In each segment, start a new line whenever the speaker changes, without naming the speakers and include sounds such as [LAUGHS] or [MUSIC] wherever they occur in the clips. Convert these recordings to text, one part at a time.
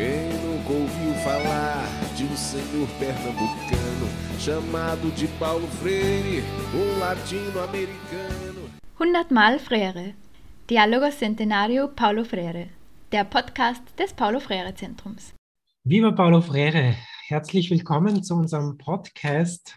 Quem nunca ouviu falar de um senhor pernambucano chamado de Paulo Freire, um latino-americano?
100 Mal Freire. Diálogo Centenario Paulo Freire. Der Podcast des Paulo Freire Zentrums.
Viva Paulo Freire. Herzlich willkommen zu unserem Podcast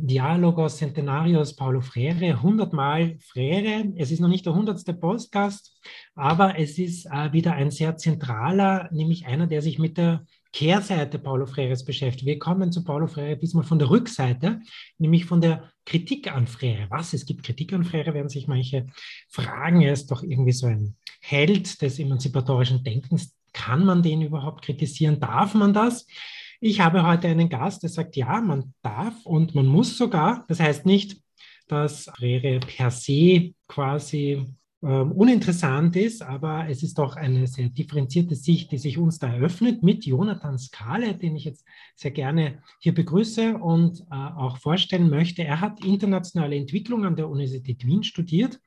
Dialogos Centenarios Paulo Freire, 100 Mal Freire. Es ist noch nicht der 100. Podcast, aber es ist äh, wieder ein sehr zentraler, nämlich einer, der sich mit der Kehrseite Paulo Freires beschäftigt. Wir kommen zu Paulo Freire diesmal von der Rückseite, nämlich von der Kritik an Freire. Was? Es gibt Kritik an Freire, werden sich manche fragen. Er ist doch irgendwie so ein Held des emanzipatorischen Denkens. Kann man den überhaupt kritisieren? Darf man das? Ich habe heute einen Gast, der sagt, ja, man darf und man muss sogar. Das heißt nicht, dass Freire per se quasi ähm, uninteressant ist, aber es ist doch eine sehr differenzierte Sicht, die sich uns da eröffnet mit Jonathan Skale, den ich jetzt sehr gerne hier begrüße und äh, auch vorstellen möchte. Er hat internationale Entwicklung an der Universität Wien studiert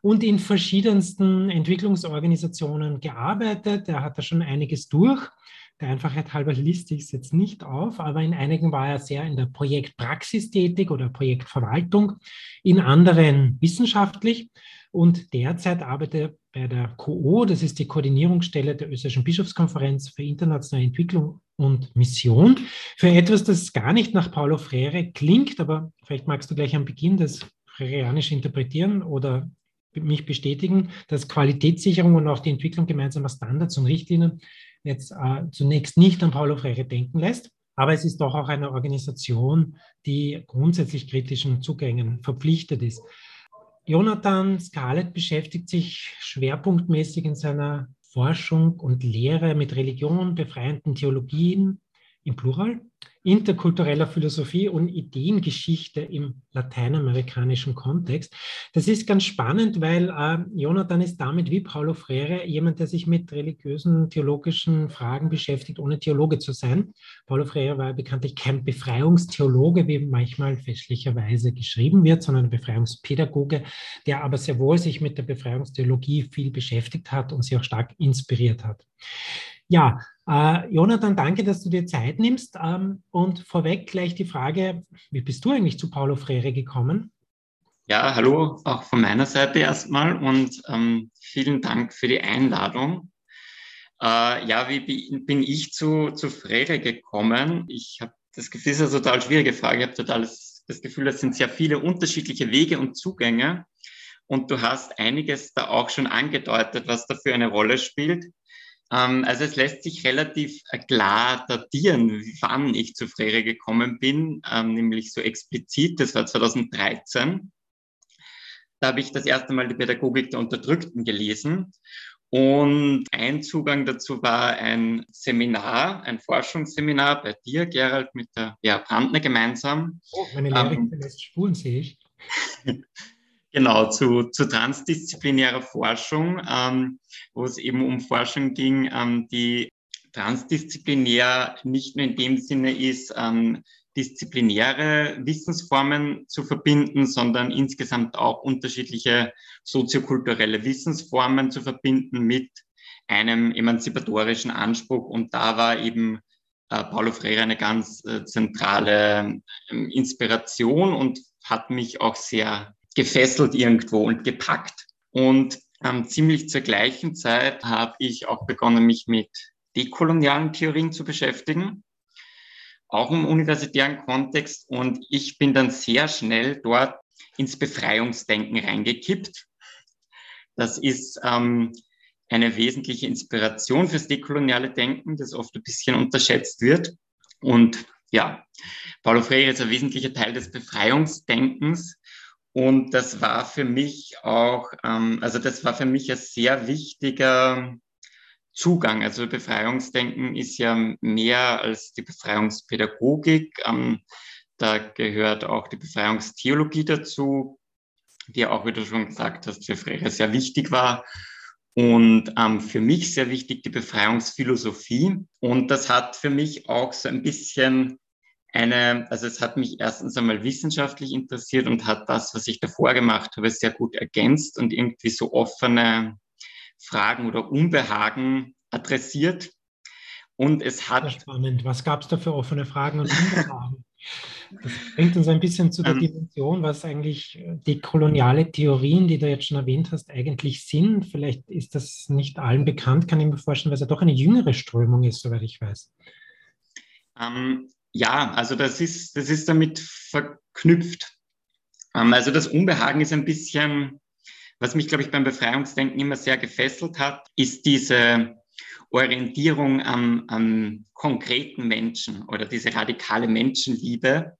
und in verschiedensten Entwicklungsorganisationen gearbeitet. Er hat da schon einiges durch. Der Einfachheit halber liste ich es jetzt nicht auf, aber in einigen war er sehr in der Projektpraxis tätig oder Projektverwaltung, in anderen wissenschaftlich. Und derzeit arbeitet er bei der KO, das ist die Koordinierungsstelle der Österreichischen Bischofskonferenz für internationale Entwicklung und Mission, für etwas, das gar nicht nach Paulo Freire klingt, aber vielleicht magst du gleich am Beginn das Freireanisch interpretieren oder mich bestätigen, dass Qualitätssicherung und auch die Entwicklung gemeinsamer Standards und Richtlinien jetzt äh, zunächst nicht an Paulo Freire denken lässt. Aber es ist doch auch eine Organisation, die grundsätzlich kritischen Zugängen verpflichtet ist. Jonathan Scarlett beschäftigt sich schwerpunktmäßig in seiner Forschung und Lehre mit Religion, befreienden Theologien im Plural interkultureller Philosophie und Ideengeschichte im lateinamerikanischen Kontext. Das ist ganz spannend, weil äh, Jonathan ist damit wie Paulo Freire jemand, der sich mit religiösen, theologischen Fragen beschäftigt, ohne Theologe zu sein. Paulo Freire war bekanntlich kein Befreiungstheologe, wie manchmal fälschlicherweise geschrieben wird, sondern ein Befreiungspädagoge, der aber sehr wohl sich mit der Befreiungstheologie viel beschäftigt hat und sie auch stark inspiriert hat. Ja, äh, Jonathan, danke, dass du dir Zeit nimmst. Ähm, und vorweg gleich die Frage, wie bist du eigentlich zu Paulo Freire gekommen?
Ja, hallo auch von meiner Seite erstmal und ähm, vielen Dank für die Einladung. Äh, ja, wie bin ich zu, zu Freire gekommen? Ich habe das Gefühl, es ist eine total schwierige Frage. Ich habe total das, das Gefühl, es sind sehr viele unterschiedliche Wege und Zugänge. Und du hast einiges da auch schon angedeutet, was dafür eine Rolle spielt. Ähm, also es lässt sich relativ äh, klar datieren, wann ich zu Freire gekommen bin, ähm, nämlich so explizit, das war 2013. Da habe ich das erste Mal die Pädagogik der Unterdrückten gelesen. Und ein Zugang dazu war ein Seminar, ein Forschungsseminar bei dir, Gerald, mit der ja, Brandner gemeinsam.
Oh, meine Lehrerin ähm, lässt Spuren, sehe ich. [LAUGHS]
Genau, zu, zu transdisziplinärer Forschung, ähm, wo es eben um Forschung ging, ähm, die transdisziplinär nicht nur in dem Sinne ist, ähm, disziplinäre Wissensformen zu verbinden, sondern insgesamt auch unterschiedliche soziokulturelle Wissensformen zu verbinden mit einem emanzipatorischen Anspruch. Und da war eben äh, Paulo Freire eine ganz äh, zentrale äh, Inspiration und hat mich auch sehr gefesselt irgendwo und gepackt. Und ähm, ziemlich zur gleichen Zeit habe ich auch begonnen, mich mit dekolonialen Theorien zu beschäftigen, auch im universitären Kontext. Und ich bin dann sehr schnell dort ins Befreiungsdenken reingekippt. Das ist ähm, eine wesentliche Inspiration fürs dekoloniale Denken, das oft ein bisschen unterschätzt wird. Und ja, Paulo Freire ist ein wesentlicher Teil des Befreiungsdenkens. Und das war für mich auch, ähm, also das war für mich ein sehr wichtiger Zugang. Also Befreiungsdenken ist ja mehr als die Befreiungspädagogik. Ähm, da gehört auch die Befreiungstheologie dazu, die auch, wie du schon gesagt hast, für Freire sehr wichtig war. Und ähm, für mich sehr wichtig die Befreiungsphilosophie. Und das hat für mich auch so ein bisschen eine, also es hat mich erstens einmal wissenschaftlich interessiert und hat das, was ich davor gemacht habe, sehr gut ergänzt und irgendwie so offene Fragen oder Unbehagen adressiert. Und es hat.
Spannend. Was gab es da für offene Fragen und Unbehagen? Das bringt uns ein bisschen zu der ähm, Dimension, was eigentlich äh, die koloniale Theorien, die du jetzt schon erwähnt hast, eigentlich sind. Vielleicht ist das nicht allen bekannt, kann ich mir vorstellen, weil es ja doch eine jüngere Strömung ist, soweit ich weiß.
Ähm, ja, also das ist, das ist damit verknüpft. Ähm, also das Unbehagen ist ein bisschen, was mich, glaube ich, beim Befreiungsdenken immer sehr gefesselt hat, ist diese Orientierung am, am konkreten Menschen oder diese radikale Menschenliebe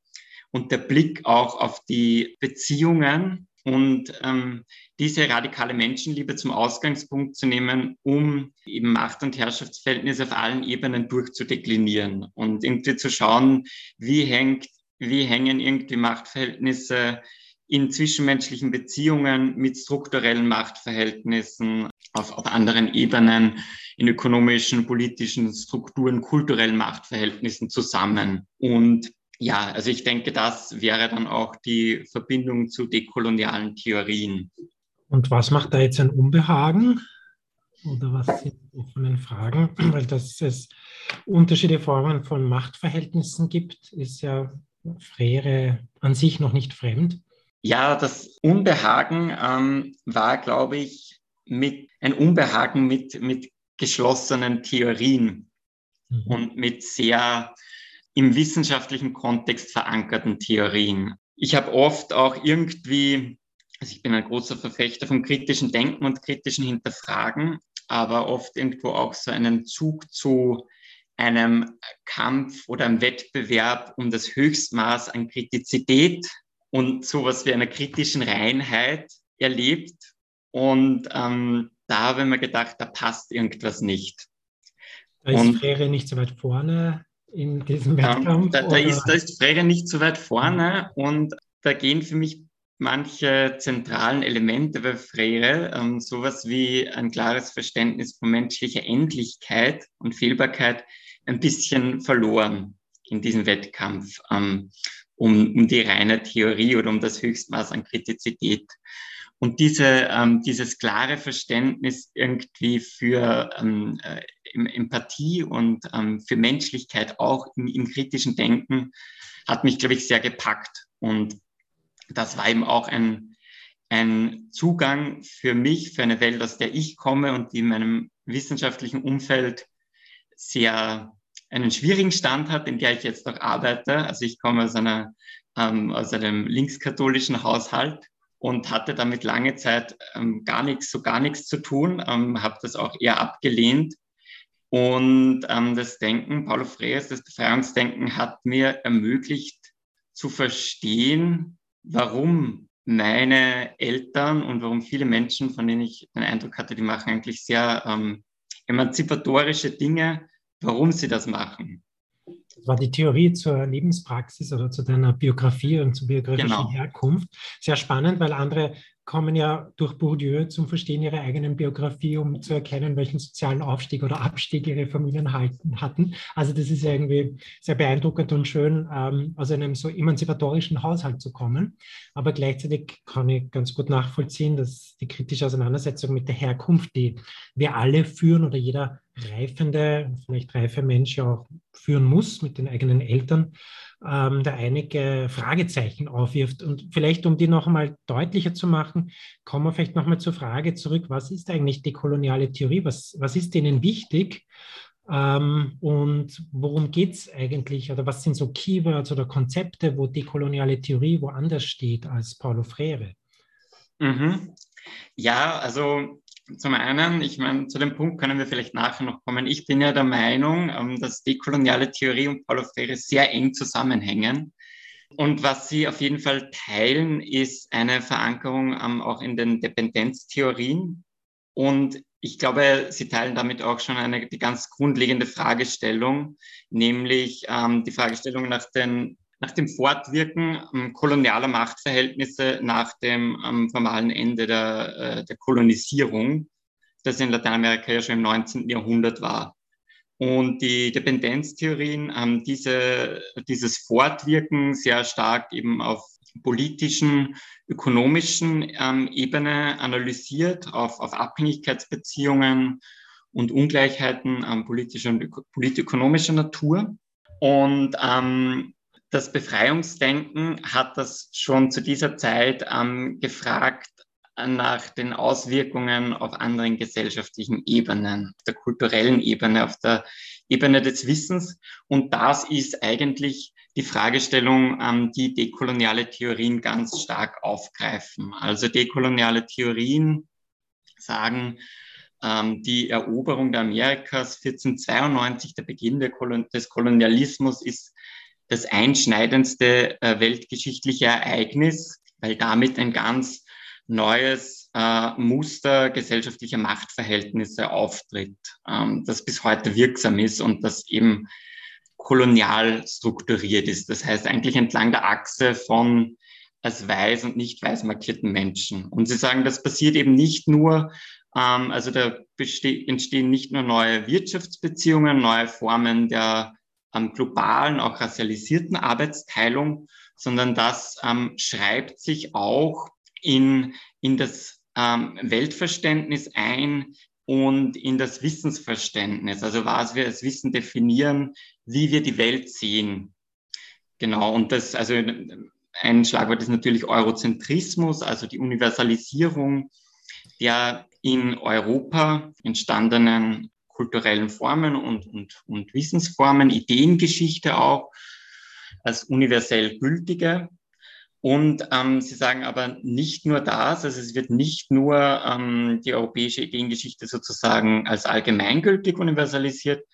und der Blick auch auf die Beziehungen und ähm, diese radikale Menschenliebe zum Ausgangspunkt zu nehmen, um eben Macht- und Herrschaftsverhältnisse auf allen Ebenen durchzudeklinieren und irgendwie zu schauen, wie hängt, wie hängen irgendwie Machtverhältnisse in zwischenmenschlichen Beziehungen mit strukturellen Machtverhältnissen auf, auf anderen Ebenen, in ökonomischen, politischen Strukturen, kulturellen Machtverhältnissen zusammen. Und ja, also ich denke, das wäre dann auch die Verbindung zu dekolonialen Theorien.
Und was macht da jetzt ein Unbehagen? Oder was sind die offenen Fragen? [CLEARS THROAT] Weil dass es unterschiedliche Formen von Machtverhältnissen gibt, ist ja Frere an sich noch nicht fremd.
Ja, das Unbehagen ähm, war, glaube ich, mit ein Unbehagen mit, mit geschlossenen Theorien mhm. und mit sehr im wissenschaftlichen Kontext verankerten Theorien. Ich habe oft auch irgendwie, also ich bin ein großer Verfechter vom kritischen Denken und kritischen Hinterfragen, aber oft irgendwo auch so einen Zug zu einem Kampf oder einem Wettbewerb um das Höchstmaß an Kritizität und sowas wie einer kritischen Reinheit erlebt. Und ähm, da habe ich mir gedacht, da passt irgendwas nicht.
Da ist und, Frere nicht so weit vorne in diesem Wettkampf?
Da, da, ist, da ist Frege nicht so weit vorne und da gehen für mich manche zentralen Elemente bei Frere, ähm, sowas wie ein klares Verständnis von menschlicher Endlichkeit und Fehlbarkeit, ein bisschen verloren in diesem Wettkampf ähm, um, um die reine Theorie oder um das Höchstmaß an Kritizität. Und diese, ähm, dieses klare Verständnis irgendwie für ähm, äh, Empathie und ähm, für Menschlichkeit auch im, im kritischen Denken hat mich, glaube ich, sehr gepackt. Und das war eben auch ein, ein Zugang für mich, für eine Welt, aus der ich komme und die in meinem wissenschaftlichen Umfeld sehr einen schwierigen Stand hat, in der ich jetzt auch arbeite. Also ich komme aus einer ähm, aus einem linkskatholischen Haushalt und hatte damit lange Zeit ähm, gar nichts, so gar nichts zu tun, ähm, habe das auch eher abgelehnt. Und ähm, das Denken, Paulo Freires, das Befreiungsdenken hat mir ermöglicht zu verstehen, warum meine Eltern und warum viele Menschen, von denen ich den Eindruck hatte, die machen eigentlich sehr ähm, emanzipatorische Dinge, warum sie das machen.
Das war die Theorie zur Lebenspraxis oder zu deiner Biografie und zur biografischen genau. Herkunft. Sehr spannend, weil andere kommen ja durch Bourdieu zum Verstehen ihrer eigenen Biografie, um zu erkennen, welchen sozialen Aufstieg oder Abstieg ihre Familien halten, hatten. Also das ist irgendwie sehr beeindruckend und schön, ähm, aus einem so emanzipatorischen Haushalt zu kommen. Aber gleichzeitig kann ich ganz gut nachvollziehen, dass die kritische Auseinandersetzung mit der Herkunft, die wir alle führen oder jeder reifende, vielleicht reife Mensch auch führen muss mit den eigenen Eltern, ähm, da einige Fragezeichen aufwirft. Und vielleicht, um die noch einmal deutlicher zu machen, kommen wir vielleicht noch mal zur Frage zurück, was ist eigentlich die koloniale Theorie? Was, was ist denen wichtig? Ähm, und worum geht es eigentlich? Oder was sind so Keywords oder Konzepte, wo die koloniale Theorie woanders steht als Paulo Freire?
Mhm. Ja, also zum einen, ich meine, zu dem Punkt können wir vielleicht nachher noch kommen. Ich bin ja der Meinung, ähm, dass dekoloniale Theorie und Paulo Freire sehr eng zusammenhängen. Und was sie auf jeden Fall teilen, ist eine Verankerung ähm, auch in den Dependenztheorien. Und ich glaube, sie teilen damit auch schon eine die ganz grundlegende Fragestellung, nämlich ähm, die Fragestellung nach den nach dem Fortwirken ähm, kolonialer Machtverhältnisse nach dem ähm, formalen Ende der, äh, der Kolonisierung, das in Lateinamerika ja schon im 19. Jahrhundert war. Und die Dependenztheorien haben diese, dieses Fortwirken sehr stark eben auf politischen, ökonomischen ähm, Ebene analysiert, auf, auf Abhängigkeitsbeziehungen und Ungleichheiten ähm, politischer und politökonomischer Natur. Und ähm, das Befreiungsdenken hat das schon zu dieser Zeit ähm, gefragt nach den Auswirkungen auf anderen gesellschaftlichen Ebenen, der kulturellen Ebene, auf der Ebene des Wissens. Und das ist eigentlich die Fragestellung, ähm, die dekoloniale Theorien ganz stark aufgreifen. Also dekoloniale Theorien sagen, ähm, die Eroberung der Amerikas 1492, der Beginn der Kolon des Kolonialismus ist das einschneidendste äh, weltgeschichtliche Ereignis, weil damit ein ganz neues äh, Muster gesellschaftlicher Machtverhältnisse auftritt, ähm, das bis heute wirksam ist und das eben kolonial strukturiert ist. Das heißt eigentlich entlang der Achse von als weiß und nicht weiß markierten Menschen. Und Sie sagen, das passiert eben nicht nur, ähm, also da entstehen nicht nur neue Wirtschaftsbeziehungen, neue Formen der ähm, globalen, auch racialisierten Arbeitsteilung, sondern das ähm, schreibt sich auch in, in das ähm, Weltverständnis ein und in das Wissensverständnis, also was wir als Wissen definieren, wie wir die Welt sehen. Genau, und das, also ein Schlagwort ist natürlich Eurozentrismus, also die Universalisierung der in Europa entstandenen kulturellen Formen und, und, und Wissensformen, Ideengeschichte auch als universell gültige. Und ähm, Sie sagen aber nicht nur das, also es wird nicht nur ähm, die europäische Ideengeschichte sozusagen als allgemeingültig universalisiert,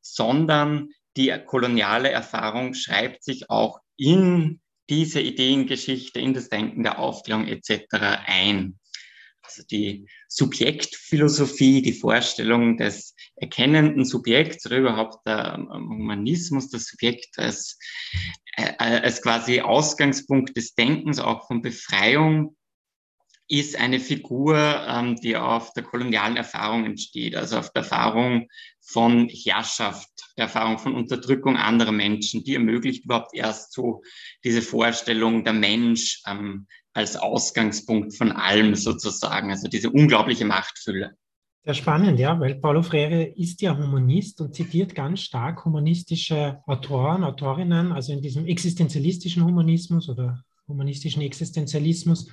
sondern die koloniale Erfahrung schreibt sich auch in diese Ideengeschichte, in das Denken der Aufklärung etc. ein. Also die Subjektphilosophie, die Vorstellung des erkennenden Subjekts oder überhaupt der ähm, Humanismus, das Subjekt als, äh, als quasi Ausgangspunkt des Denkens, auch von Befreiung, ist eine Figur, ähm, die auf der kolonialen Erfahrung entsteht, also auf der Erfahrung von Herrschaft, der Erfahrung von Unterdrückung anderer Menschen, die ermöglicht überhaupt erst so diese Vorstellung der Mensch ähm, als Ausgangspunkt von allem sozusagen, also diese unglaubliche Machtfülle.
Sehr spannend, ja, weil Paulo Freire ist ja Humanist und zitiert ganz stark humanistische Autoren, Autorinnen, also in diesem existenzialistischen Humanismus oder humanistischen Existenzialismus.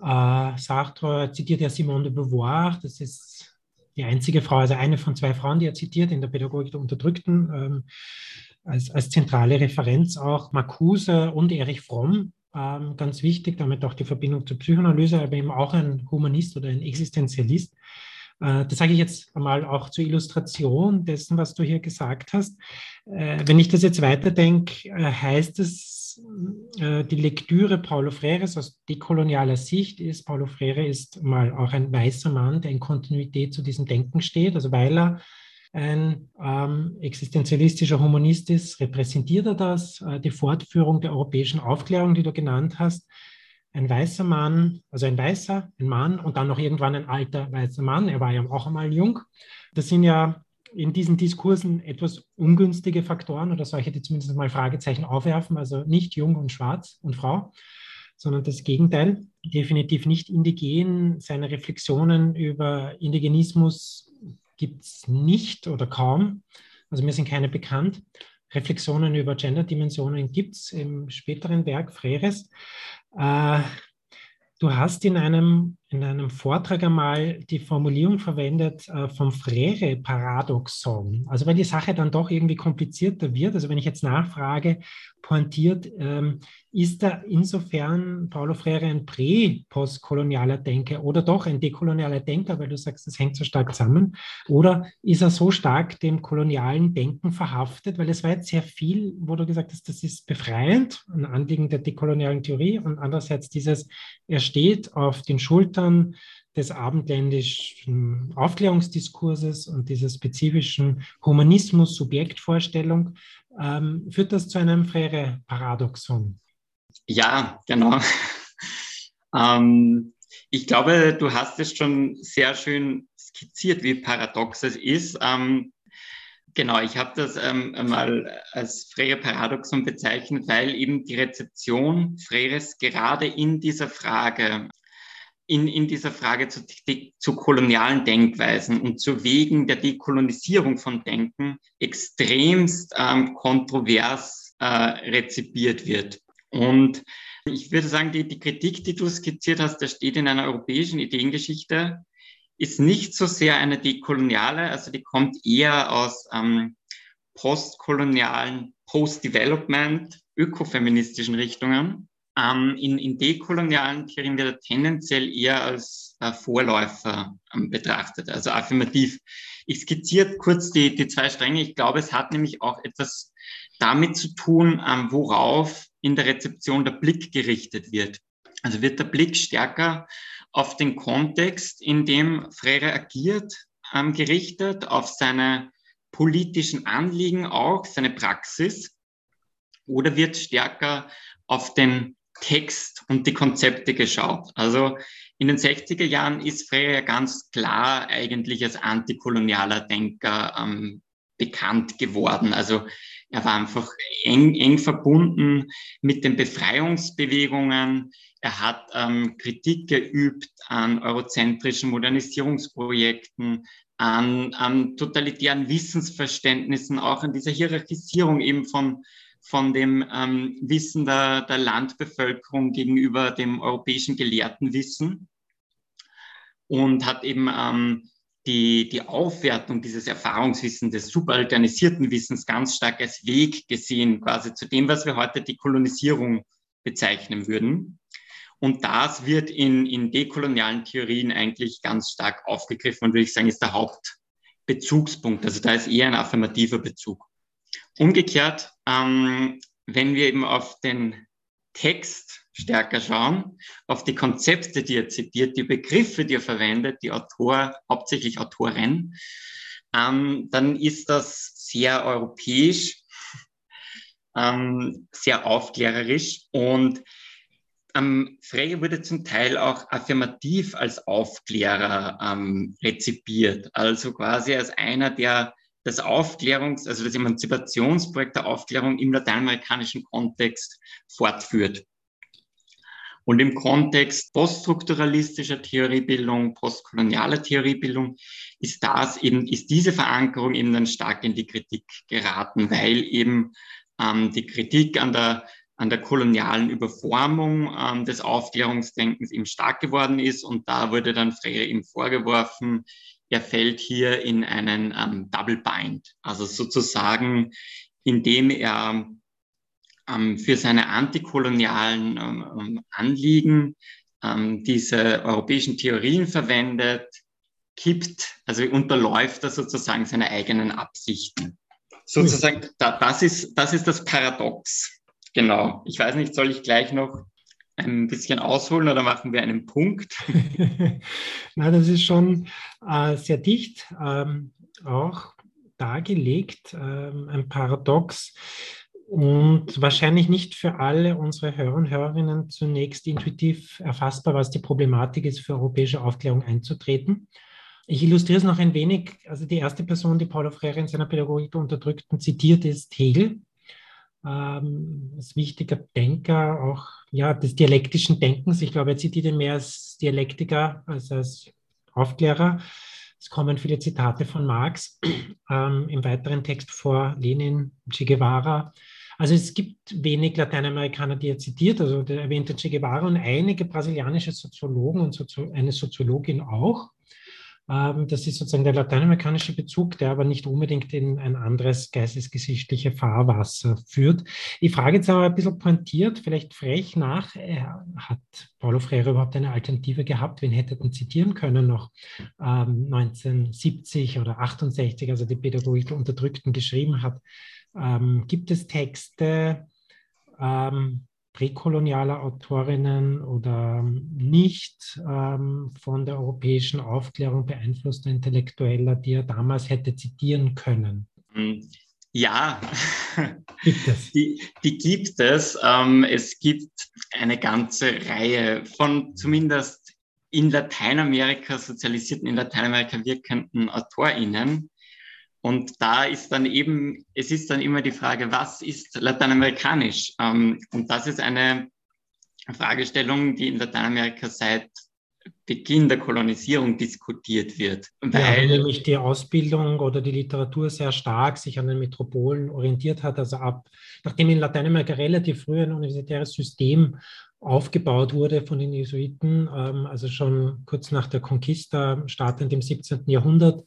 Äh, Sartre zitiert ja Simone de Beauvoir, das ist die einzige Frau, also eine von zwei Frauen, die er zitiert in der Pädagogik der Unterdrückten, ähm, als, als zentrale Referenz auch Marcuse und Erich Fromm, ähm, ganz wichtig, damit auch die Verbindung zur Psychoanalyse, aber eben auch ein Humanist oder ein Existenzialist. Äh, das sage ich jetzt einmal auch zur Illustration dessen, was du hier gesagt hast. Äh, wenn ich das jetzt weiterdenke, äh, heißt es, die Lektüre Paulo Freires aus dekolonialer Sicht ist, Paulo Freire ist mal auch ein weißer Mann, der in Kontinuität zu diesem Denken steht, also weil er ein ähm, existenzialistischer Humanist ist, repräsentiert er das, die Fortführung der europäischen Aufklärung, die du genannt hast. Ein weißer Mann, also ein weißer, ein Mann und dann noch irgendwann ein alter weißer Mann, er war ja auch einmal jung. Das sind ja in diesen Diskursen etwas ungünstige Faktoren oder solche, die zumindest mal Fragezeichen aufwerfen, also nicht jung und schwarz und Frau, sondern das Gegenteil, definitiv nicht indigen. Seine Reflexionen über Indigenismus gibt es nicht oder kaum. Also mir sind keine bekannt. Reflexionen über Gender-Dimensionen gibt es im späteren Werk Freres. Äh, du hast in einem, in einem Vortrag einmal die Formulierung verwendet äh, vom Frere-Paradoxon. Also weil die Sache dann doch irgendwie komplizierter wird. Also wenn ich jetzt nachfrage, pointiert, ähm, ist da insofern Paulo Freire ein prä-postkolonialer Denker oder doch ein dekolonialer Denker, weil du sagst, das hängt so stark zusammen? Oder ist er so stark dem kolonialen Denken verhaftet? Weil es war jetzt sehr viel, wo du gesagt hast, das ist befreiend, ein Anliegen der dekolonialen Theorie und andererseits dieses, er steht auf den Schultern des abendländischen Aufklärungsdiskurses und dieser spezifischen Humanismus-Subjektvorstellung, ähm, führt das zu einem Freire-Paradoxon.
Ja, genau. [LAUGHS] ähm, ich glaube, du hast es schon sehr schön skizziert, wie paradox es ist. Ähm, genau, ich habe das ähm, mal als Freire-Paradoxon bezeichnet, weil eben die Rezeption Freires gerade in dieser Frage in, in dieser Frage zu, zu kolonialen Denkweisen und zu Wegen der Dekolonisierung von Denken extremst ähm, kontrovers äh, rezipiert wird. Und ich würde sagen, die, die Kritik, die du skizziert hast, der steht in einer europäischen Ideengeschichte, ist nicht so sehr eine dekoloniale, also die kommt eher aus ähm, postkolonialen, post-development, ökofeministischen Richtungen. Ähm, in, in dekolonialen Theorien wird er tendenziell eher als äh, Vorläufer ähm, betrachtet, also affirmativ. Ich skizziere kurz die, die zwei Stränge. Ich glaube, es hat nämlich auch etwas damit zu tun, ähm, worauf in der Rezeption der Blick gerichtet wird. Also wird der Blick stärker auf den Kontext, in dem Freire agiert, ähm, gerichtet, auf seine politischen Anliegen auch, seine Praxis, oder wird stärker auf den Text und die Konzepte geschaut. Also in den 60er Jahren ist Freire ja ganz klar eigentlich als antikolonialer Denker ähm, bekannt geworden. Also er war einfach eng, eng verbunden mit den Befreiungsbewegungen. Er hat ähm, Kritik geübt an eurozentrischen Modernisierungsprojekten, an, an totalitären Wissensverständnissen, auch an dieser Hierarchisierung eben von von dem ähm, Wissen der, der Landbevölkerung gegenüber dem europäischen Gelehrtenwissen und hat eben ähm, die, die Aufwertung dieses Erfahrungswissens, des subalternisierten Wissens ganz stark als Weg gesehen, quasi zu dem, was wir heute die Kolonisierung bezeichnen würden. Und das wird in, in dekolonialen Theorien eigentlich ganz stark aufgegriffen und würde ich sagen, ist der Hauptbezugspunkt. Also da ist eher ein affirmativer Bezug. Umgekehrt, ähm, wenn wir eben auf den Text stärker schauen, auf die Konzepte, die er zitiert, die Begriffe, die er verwendet, die Autor, hauptsächlich Autorin, ähm, dann ist das sehr europäisch, ähm, sehr aufklärerisch und ähm, Frege wurde zum Teil auch affirmativ als Aufklärer ähm, rezipiert, also quasi als einer, der das Aufklärungs-, also das Emanzipationsprojekt der Aufklärung im lateinamerikanischen Kontext fortführt. Und im Kontext poststrukturalistischer Theoriebildung, postkolonialer Theoriebildung ist das eben, ist diese Verankerung eben dann stark in die Kritik geraten, weil eben ähm, die Kritik an der, an der kolonialen Überformung ähm, des Aufklärungsdenkens eben stark geworden ist. Und da wurde dann Freire ihm vorgeworfen, er fällt hier in einen ähm, Double Bind, also sozusagen, indem er für seine antikolonialen ähm, ähm Anliegen ähm, diese europäischen Theorien verwendet, kippt, also unterläuft er sozusagen seine eigenen Absichten. Sozusagen, da, das, ist, das ist das Paradox. Genau. Ich weiß nicht, soll ich gleich noch ein bisschen ausholen oder machen wir einen Punkt? [LAUGHS]
Na, das ist schon äh, sehr dicht ähm, auch dargelegt, ähm, ein Paradox und wahrscheinlich nicht für alle unsere Hörer und Hörerinnen zunächst intuitiv erfassbar, was die Problematik ist, für europäische Aufklärung einzutreten. Ich illustriere es noch ein wenig. Also die erste Person, die Paulo Freire in seiner Pädagogik der Unterdrückten zitiert, ist Hegel, ähm, als wichtiger Denker auch ja, des dialektischen Denkens. Ich glaube, er zitiert ihn mehr als Dialektiker als als Aufklärer. Es kommen viele Zitate von Marx, ähm, im weiteren Text vor Lenin, Che Guevara. Also es gibt wenig Lateinamerikaner, die er zitiert, also der erwähnte Che Guevara und einige brasilianische Soziologen und Sozio eine Soziologin auch. Ähm, das ist sozusagen der lateinamerikanische Bezug, der aber nicht unbedingt in ein anderes geistesgeschichtliche Fahrwasser führt. Ich frage jetzt aber ein bisschen pointiert, vielleicht frech nach, hat Paulo Freire überhaupt eine Alternative gehabt? Wen hätte er zitieren können noch 1970 ähm, oder 68, also die Pädagogik der Unterdrückten geschrieben hat? Ähm, gibt es Texte, präkolonialer Autorinnen oder nicht ähm, von der europäischen Aufklärung beeinflusster Intellektueller, die er damals hätte zitieren können?
Hm, ja, gibt es. Die, die gibt es. Ähm, es gibt eine ganze Reihe von zumindest in Lateinamerika sozialisierten, in Lateinamerika wirkenden AutorInnen, und da ist dann eben, es ist dann immer die Frage, was ist lateinamerikanisch? Ähm, und das ist eine Fragestellung, die in Lateinamerika seit Beginn der Kolonisierung diskutiert wird.
Weil ja, nämlich die Ausbildung oder die Literatur sehr stark sich an den Metropolen orientiert hat. Also ab, nachdem in Lateinamerika relativ früh ein universitäres System aufgebaut wurde von den Jesuiten, ähm, also schon kurz nach der Conquista, startend im 17. Jahrhundert,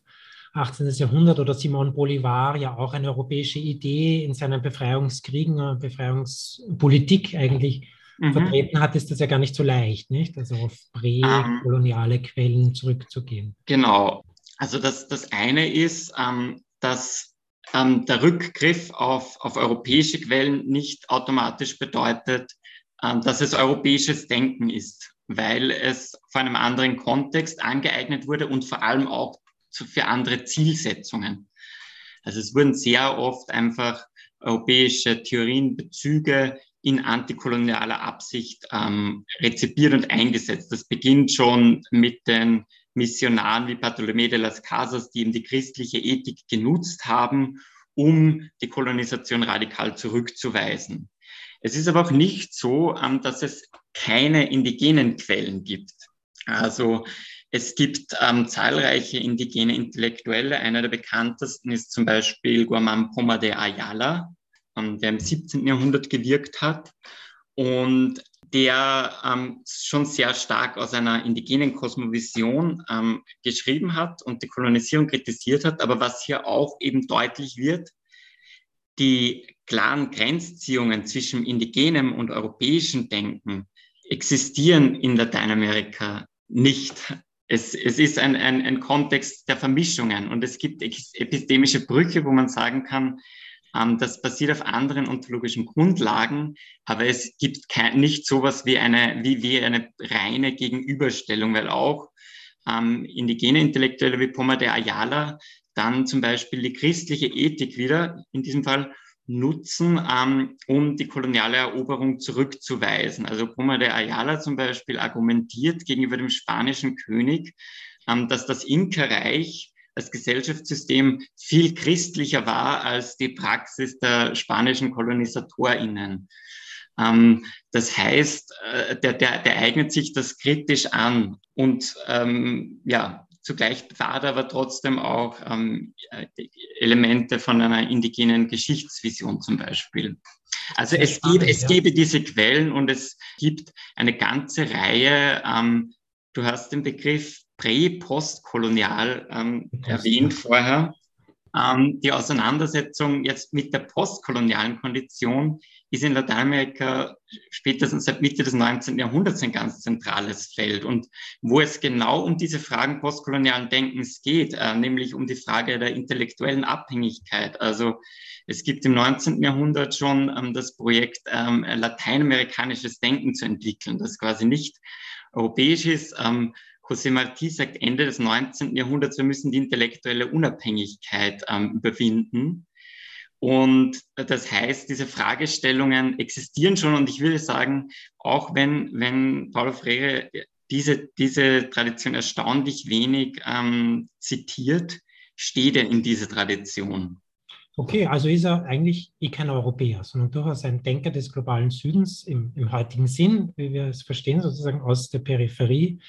18. Jahrhundert oder Simon Bolivar ja auch eine europäische Idee in seinen Befreiungskriegen, Befreiungspolitik eigentlich mhm. vertreten hat, ist das ja gar nicht so leicht, nicht? Also auf präkoloniale ähm, Quellen zurückzugehen.
Genau. Also das, das eine ist, ähm, dass ähm, der Rückgriff auf, auf europäische Quellen nicht automatisch bedeutet, ähm, dass es europäisches Denken ist, weil es vor einem anderen Kontext angeeignet wurde und vor allem auch für andere Zielsetzungen. Also es wurden sehr oft einfach europäische Theorien, Bezüge in antikolonialer Absicht ähm, rezipiert und eingesetzt. Das beginnt schon mit den Missionaren wie Bartolomé de las Casas, die eben die christliche Ethik genutzt haben, um die Kolonisation radikal zurückzuweisen. Es ist aber auch nicht so, ähm, dass es keine indigenen Quellen gibt. Also es gibt ähm, zahlreiche indigene Intellektuelle. Einer der bekanntesten ist zum Beispiel Guamán Poma de Ayala, ähm, der im 17. Jahrhundert gewirkt hat und der ähm, schon sehr stark aus einer indigenen Kosmovision ähm, geschrieben hat und die Kolonisierung kritisiert hat. Aber was hier auch eben deutlich wird, die klaren Grenzziehungen zwischen indigenem und europäischem Denken existieren in Lateinamerika nicht. Es, es ist ein, ein, ein Kontext der Vermischungen und es gibt epistemische Brüche, wo man sagen kann, ähm, das basiert auf anderen ontologischen Grundlagen, aber es gibt kein, nicht sowas wie eine, wie, wie eine reine Gegenüberstellung, weil auch ähm, indigene Intellektuelle wie Poma de Ayala dann zum Beispiel die christliche Ethik wieder, in diesem Fall, nutzen, ähm, um die koloniale Eroberung zurückzuweisen. Also Poma de Ayala zum Beispiel argumentiert gegenüber dem spanischen König, ähm, dass das Inka-Reich das Gesellschaftssystem viel christlicher war als die Praxis der spanischen KolonisatorInnen. Ähm, das heißt, äh, der, der, der eignet sich das kritisch an und ähm, ja, zugleich bewahrt aber trotzdem auch ähm, Elemente von einer indigenen Geschichtsvision zum Beispiel. Also es, spannend, gibt, es ja. gäbe diese Quellen und es gibt eine ganze Reihe, ähm, du hast den Begriff prä-postkolonial ähm, erwähnt vorher. Ähm, die Auseinandersetzung jetzt mit der postkolonialen Kondition ist in Lateinamerika spätestens seit Mitte des 19. Jahrhunderts ein ganz zentrales Feld. Und wo es genau um diese Fragen postkolonialen Denkens geht, äh, nämlich um die Frage der intellektuellen Abhängigkeit. Also es gibt im 19. Jahrhundert schon ähm, das Projekt, ähm, lateinamerikanisches Denken zu entwickeln, das quasi nicht europäisch ist, ähm, José Martí sagt Ende des 19. Jahrhunderts, wir müssen die intellektuelle Unabhängigkeit ähm, überwinden. Und das heißt, diese Fragestellungen existieren schon und ich würde sagen, auch wenn, wenn Paulo Freire diese, diese Tradition erstaunlich wenig ähm, zitiert, steht er in dieser Tradition.
Okay, also ist er eigentlich eh kein Europäer, sondern durchaus ein Denker des globalen Südens im, im heutigen Sinn, wie wir es verstehen, sozusagen aus der Peripherie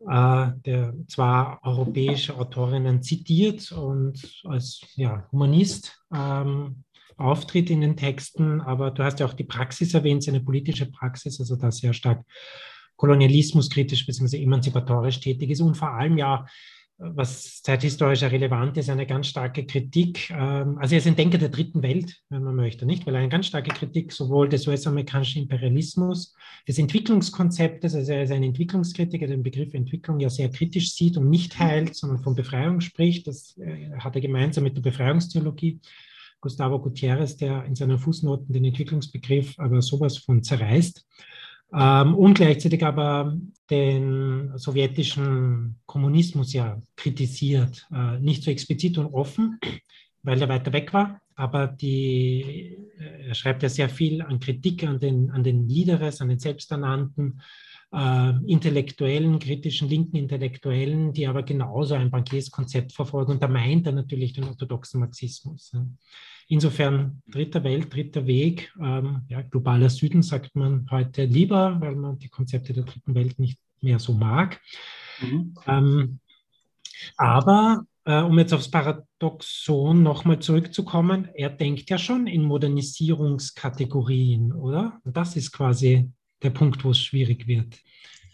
der zwar europäische Autorinnen zitiert und als ja, Humanist ähm, auftritt in den Texten, aber du hast ja auch die Praxis erwähnt, seine politische Praxis, also da sehr stark kolonialismuskritisch bzw. emanzipatorisch tätig ist und vor allem ja was zeithistorisch relevant ist, eine ganz starke Kritik. Ähm, also er ist ein Denker der dritten Welt, wenn man möchte, nicht? Weil er eine ganz starke Kritik sowohl des US-amerikanischen Imperialismus, des Entwicklungskonzeptes, also er ist ein Entwicklungskritiker, der den Begriff Entwicklung ja sehr kritisch sieht und nicht heilt, sondern von Befreiung spricht. Das äh, hat er gemeinsam mit der Befreiungstheologie. Gustavo Gutierrez, der in seinen Fußnoten den Entwicklungsbegriff aber sowas von zerreißt ähm, und gleichzeitig aber den sowjetischen Kommunismus ja kritisiert. Äh, nicht so explizit und offen, weil er weiter weg war, aber die, äh, er schreibt ja sehr viel an Kritik an den, an den Liederes, an den selbsternannten äh, intellektuellen, kritischen linken Intellektuellen, die aber genauso ein Bankierskonzept verfolgen. Und da meint er natürlich den orthodoxen Marxismus. Ja. Insofern dritter Welt, dritter Weg, ähm, ja, globaler Süden sagt man heute lieber, weil man die Konzepte der dritten Welt nicht mehr so mag. Mhm. Ähm, aber äh, um jetzt aufs Paradoxon nochmal zurückzukommen, er denkt ja schon in Modernisierungskategorien, oder? Und das ist quasi der Punkt, wo es schwierig wird.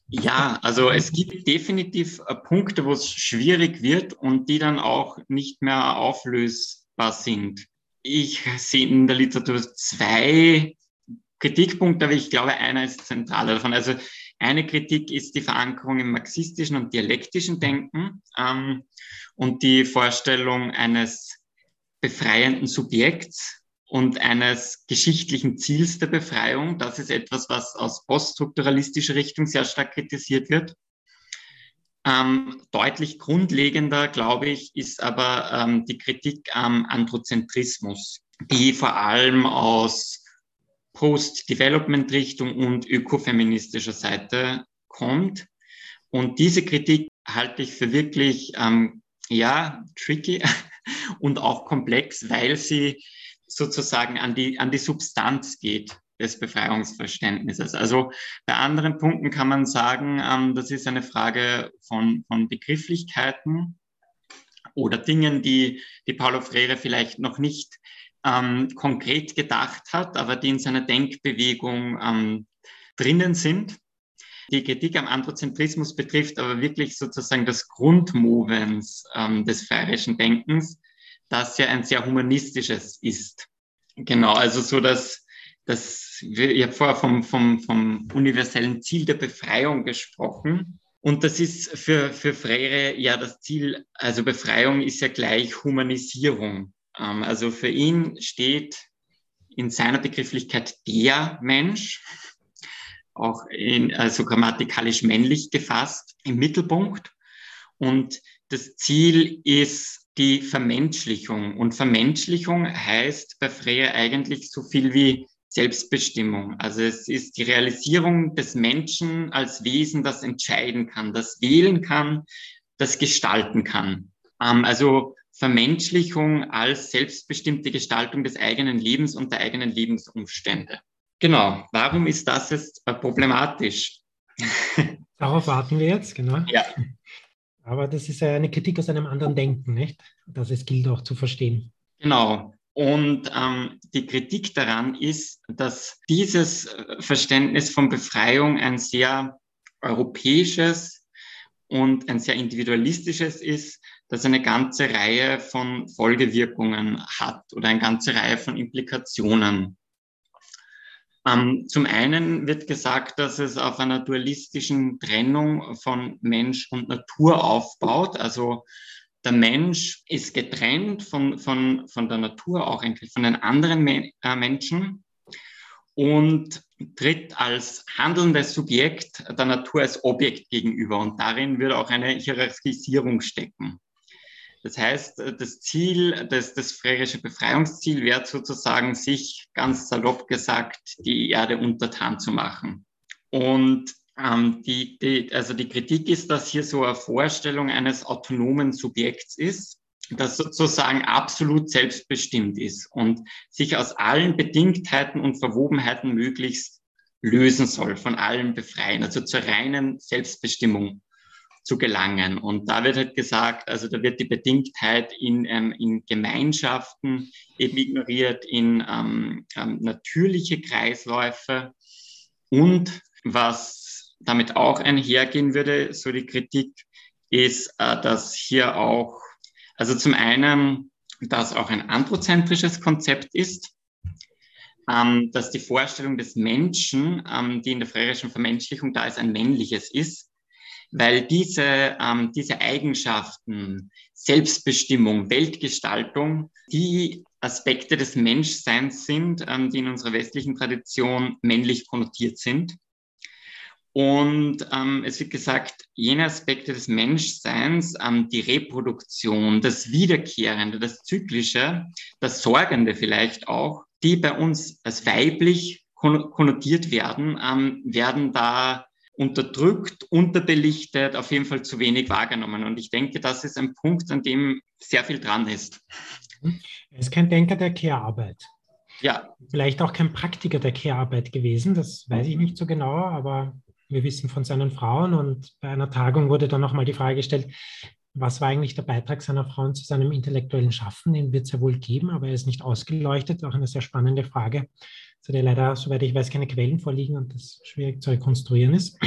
Ja, also es gibt definitiv äh, Punkte, wo es schwierig wird und die dann auch nicht mehr auflösbar sind. Ich sehe in der Literatur zwei Kritikpunkte, aber ich glaube, einer ist zentraler davon. Also eine Kritik ist die Verankerung im marxistischen und dialektischen Denken ähm, und die Vorstellung eines befreienden Subjekts und eines geschichtlichen Ziels der Befreiung. Das ist etwas, was aus poststrukturalistischer Richtung sehr stark kritisiert wird. Ähm, deutlich grundlegender, glaube ich, ist aber ähm, die Kritik am Androzentrismus, die vor allem aus Post-Development-Richtung und ökofeministischer Seite kommt. Und diese Kritik halte ich für wirklich, ähm, ja, tricky [LAUGHS] und auch komplex, weil sie sozusagen an die, an die Substanz geht des Befreiungsverständnisses. Also bei anderen Punkten kann man sagen, ähm, das ist eine Frage von, von Begrifflichkeiten oder Dingen, die, die Paulo Freire vielleicht noch nicht ähm, konkret gedacht hat, aber die in seiner Denkbewegung ähm, drinnen sind. Die Kritik am Androzentrismus betrifft aber wirklich sozusagen das Grundmovens ähm, des freirischen Denkens, das ja ein sehr humanistisches ist. Genau, also so, dass, wir, ich habe vorher vom, vom, vom universellen Ziel der Befreiung gesprochen. Und das ist für, für Freire ja das Ziel, also Befreiung ist ja gleich Humanisierung. Ähm, also für ihn steht in seiner Begrifflichkeit der Mensch, auch in, also grammatikalisch männlich gefasst, im Mittelpunkt. Und das Ziel ist die Vermenschlichung. Und Vermenschlichung heißt bei Freire eigentlich so viel wie Selbstbestimmung. Also es ist die Realisierung des Menschen als Wesen, das entscheiden kann, das wählen kann, das gestalten kann. Ähm, also Vermenschlichung als selbstbestimmte Gestaltung des eigenen Lebens und der eigenen Lebensumstände. Genau, warum ist das jetzt äh, problematisch? [LAUGHS]
Darauf warten wir jetzt, genau.
Ja.
Aber das ist ja eine Kritik aus einem anderen Denken, nicht? Das es gilt auch zu verstehen.
Genau. Und ähm, die Kritik daran ist, dass dieses äh, Verständnis von Befreiung ein sehr europäisches und ein sehr individualistisches ist, das eine ganze Reihe von Folgewirkungen hat oder eine ganze Reihe von Implikationen. Ähm, zum einen wird gesagt, dass es auf einer dualistischen Trennung von Mensch und Natur aufbaut. Also der Mensch ist getrennt von, von, von der Natur, auch eigentlich von den anderen Men äh, Menschen und tritt als handelndes Subjekt der Natur als Objekt gegenüber. Und darin würde auch eine Hierarchisierung stecken. Das heißt, das Ziel, das, das frärische Befreiungsziel wäre sozusagen, sich ganz salopp gesagt, die Erde untertan zu machen. Und ähm, die, die, also die Kritik ist, dass hier so eine Vorstellung eines autonomen Subjekts ist, das sozusagen absolut selbstbestimmt ist und sich aus allen Bedingtheiten und Verwobenheiten möglichst lösen soll, von allem befreien, also zur reinen Selbstbestimmung zu gelangen. Und da wird halt gesagt, also da wird die Bedingtheit in, ähm, in Gemeinschaften eben ignoriert, in ähm, ähm, natürliche Kreisläufe und was damit auch einhergehen würde, so die Kritik, ist, äh, dass hier auch, also zum einen, dass auch ein anthropozentrisches Konzept ist, ähm, dass die Vorstellung des Menschen, ähm, die in der freirischen Vermenschlichung da ist, ein männliches ist weil diese, ähm, diese Eigenschaften, Selbstbestimmung, Weltgestaltung, die Aspekte des Menschseins sind, die in unserer westlichen Tradition männlich konnotiert sind. Und ähm, es wird gesagt, jene Aspekte des Menschseins, ähm, die Reproduktion, das Wiederkehrende, das Zyklische, das Sorgende vielleicht auch, die bei uns als weiblich konnotiert werden, ähm, werden da unterdrückt, unterbelichtet, auf jeden Fall zu wenig wahrgenommen. Und ich denke, das ist ein Punkt, an dem sehr viel dran ist.
Er ist kein Denker der Care-Arbeit.
Ja.
Vielleicht auch kein Praktiker der Care-Arbeit gewesen, das weiß ich nicht so genau, aber wir wissen von seinen Frauen und bei einer Tagung wurde dann nochmal die Frage gestellt, was war eigentlich der Beitrag seiner Frauen zu seinem intellektuellen Schaffen? Den wird es ja wohl geben, aber er ist nicht ausgeleuchtet. Auch eine sehr spannende Frage, zu der leider, soweit ich weiß, keine Quellen vorliegen und das schwierig zu rekonstruieren ist.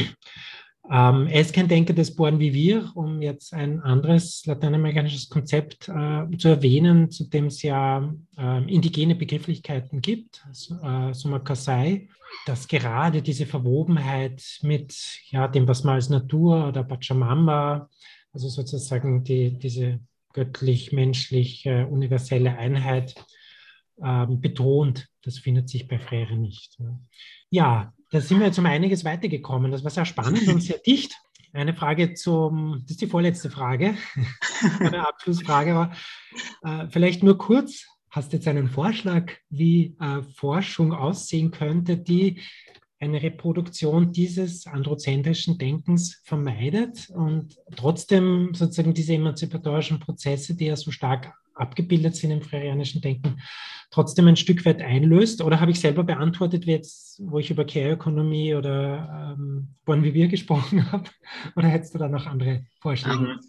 Ähm, er ist kein Denker des Born wie wir, um jetzt ein anderes lateinamerikanisches Konzept äh, zu erwähnen, zu dem es ja äh, indigene Begrifflichkeiten gibt, äh, Sumakasai, dass gerade diese Verwobenheit mit ja, dem, was man als Natur oder Pachamama, also sozusagen die, diese göttlich-menschlich universelle Einheit ähm, betont, das findet sich bei Frere nicht. Ja, da sind wir jetzt um einiges weitergekommen. Das war sehr spannend und sehr dicht. Eine Frage zum, das ist die vorletzte Frage, [LAUGHS] eine Abschlussfrage war, äh, vielleicht nur kurz, hast du jetzt einen Vorschlag, wie äh, Forschung aussehen könnte, die eine Reproduktion dieses androzentrischen Denkens vermeidet und trotzdem sozusagen diese emanzipatorischen Prozesse, die ja so stark abgebildet sind im freirianischen Denken, trotzdem ein Stück weit einlöst? Oder habe ich selber beantwortet, jetzt, wo ich über Care-Ökonomie oder ähm, Born wie wir gesprochen [LAUGHS] habe? Oder hättest du da noch andere Vorschläge?
Um, ähm,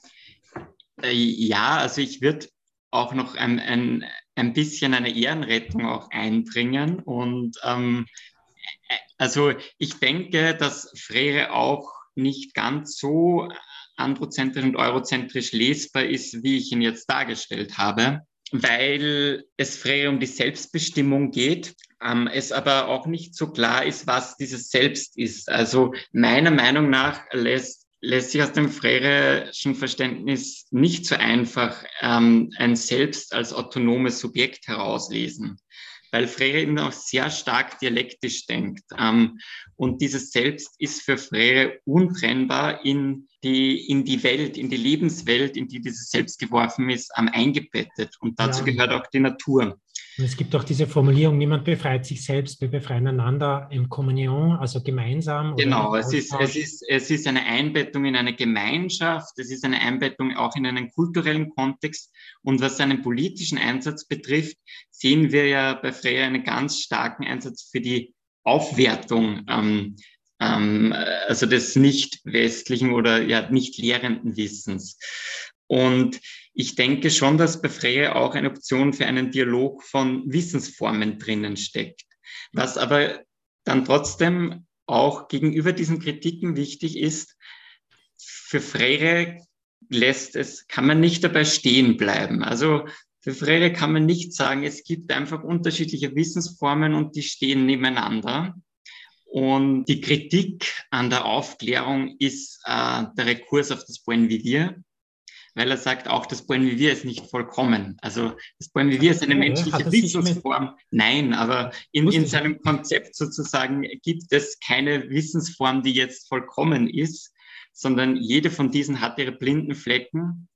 äh, ja, also ich würde auch noch ein, ein, ein bisschen eine Ehrenrettung auch einbringen. Und ähm, äh, also ich denke, dass Frere auch nicht ganz so androzentrisch und eurozentrisch lesbar ist, wie ich ihn jetzt dargestellt habe, weil es frei um die Selbstbestimmung geht, ähm, es aber auch nicht so klar ist, was dieses Selbst ist. Also meiner Meinung nach lässt lässt sich aus dem freirischen Verständnis nicht so einfach ähm, ein Selbst als autonomes Subjekt herauslesen weil Freire eben auch sehr stark dialektisch denkt. Ähm, und dieses Selbst ist für Freire untrennbar in die, in die Welt, in die Lebenswelt, in die dieses Selbst geworfen ist, eingebettet. Und dazu ja. gehört auch die Natur.
Und es gibt auch diese Formulierung, niemand befreit sich selbst, wir befreien einander im Kommunion, also gemeinsam.
Genau, es ist, es, ist, es ist eine Einbettung in eine Gemeinschaft, es ist eine Einbettung auch in einen kulturellen Kontext. Und was seinen politischen Einsatz betrifft, sehen wir ja bei Freya einen ganz starken Einsatz für die Aufwertung ähm, ähm, also des nicht westlichen oder ja nicht lehrenden Wissens. Und ich denke schon, dass bei Freie auch eine Option für einen Dialog von Wissensformen drinnen steckt. Was aber dann trotzdem auch gegenüber diesen Kritiken wichtig ist, für Freire lässt es, kann man nicht dabei stehen bleiben. Also für Freire kann man nicht sagen, es gibt einfach unterschiedliche Wissensformen und die stehen nebeneinander. Und die Kritik an der Aufklärung ist äh, der Rekurs auf das Buen Vivir, weil er sagt, auch das Buen Vivir ist nicht vollkommen. Also das Buen Vivir ist eine menschliche Wissensform. Nein, aber in, in seinem Konzept sozusagen gibt es keine Wissensform, die jetzt vollkommen ist, sondern jede von diesen hat ihre blinden Flecken.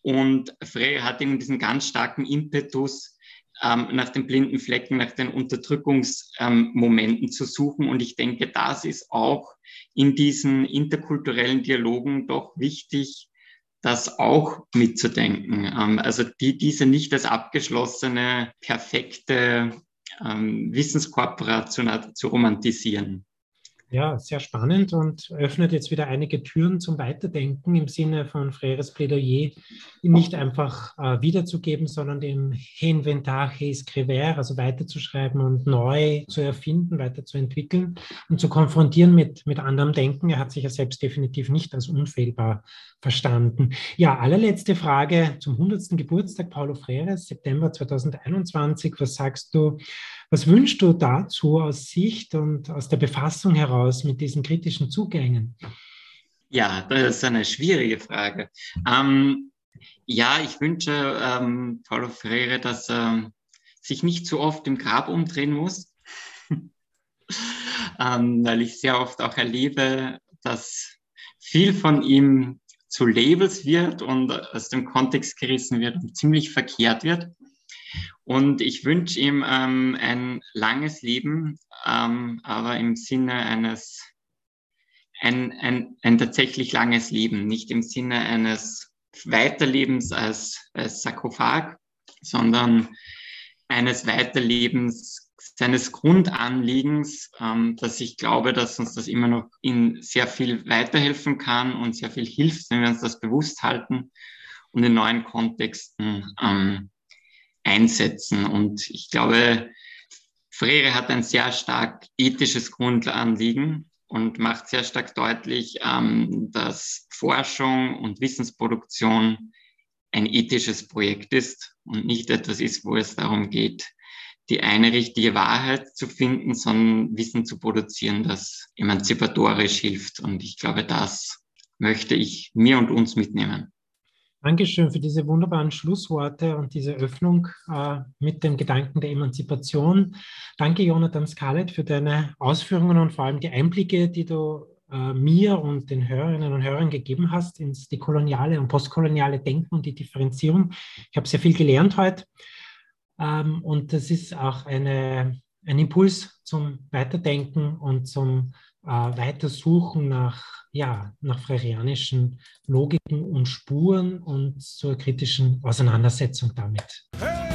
Und Frey hat eben diesen ganz starken Impetus, ähm, nach den blinden Flecken, nach den Unterdrückungsmomenten ähm, zu suchen. Und ich denke, das ist auch in diesen interkulturellen Dialogen doch wichtig, das auch mitzudenken. Ähm, also die, diese nicht als abgeschlossene, perfekte ähm, Wissenskooperation zu romantisieren.
Ja, sehr spannend und öffnet jetzt wieder einige Türen zum Weiterdenken im Sinne von Freires Plädoyer, nicht einfach äh, wiederzugeben, sondern den Reinventar, Reescriver, also weiterzuschreiben und neu zu erfinden, weiterzuentwickeln und zu konfrontieren mit, mit anderem Denken. Er hat sich ja selbst definitiv nicht als unfehlbar verstanden. Ja, allerletzte Frage zum 100. Geburtstag Paulo Freires, September 2021. Was sagst du? Was wünschst du dazu aus Sicht und aus der Befassung heraus mit diesen kritischen Zugängen?
Ja, das ist eine schwierige Frage. Ähm, ja, ich wünsche ähm, Paulo Freire, dass er sich nicht zu oft im Grab umdrehen muss, [LAUGHS] ähm, weil ich sehr oft auch erlebe, dass viel von ihm zu Labels wird und aus dem Kontext gerissen wird und ziemlich verkehrt wird. Und ich wünsche ihm ähm, ein langes Leben, ähm, aber im Sinne eines, ein, ein, ein tatsächlich langes Leben, nicht im Sinne eines Weiterlebens als, als Sarkophag, sondern eines Weiterlebens seines Grundanliegens, ähm, dass ich glaube, dass uns das immer noch in sehr viel weiterhelfen kann und sehr viel hilft, wenn wir uns das bewusst halten und in neuen Kontexten ähm, einsetzen. Und ich glaube, Frere hat ein sehr stark ethisches Grundanliegen und macht sehr stark deutlich, ähm, dass Forschung und Wissensproduktion ein ethisches Projekt ist und nicht etwas ist, wo es darum geht, die eine richtige Wahrheit zu finden, sondern Wissen zu produzieren, das emanzipatorisch hilft. Und ich glaube, das möchte ich mir und uns mitnehmen.
Dankeschön für diese wunderbaren Schlussworte und diese Öffnung äh, mit dem Gedanken der Emanzipation. Danke, Jonathan Scarlett, für deine Ausführungen und vor allem die Einblicke, die du äh, mir und den Hörerinnen und Hörern gegeben hast ins dekoloniale und postkoloniale Denken und die Differenzierung. Ich habe sehr viel gelernt heute ähm, und das ist auch eine, ein Impuls zum Weiterdenken und zum äh, Weitersuchen nach, ja, nach freirianischen Logiken und Spuren und zur kritischen Auseinandersetzung damit. Hey!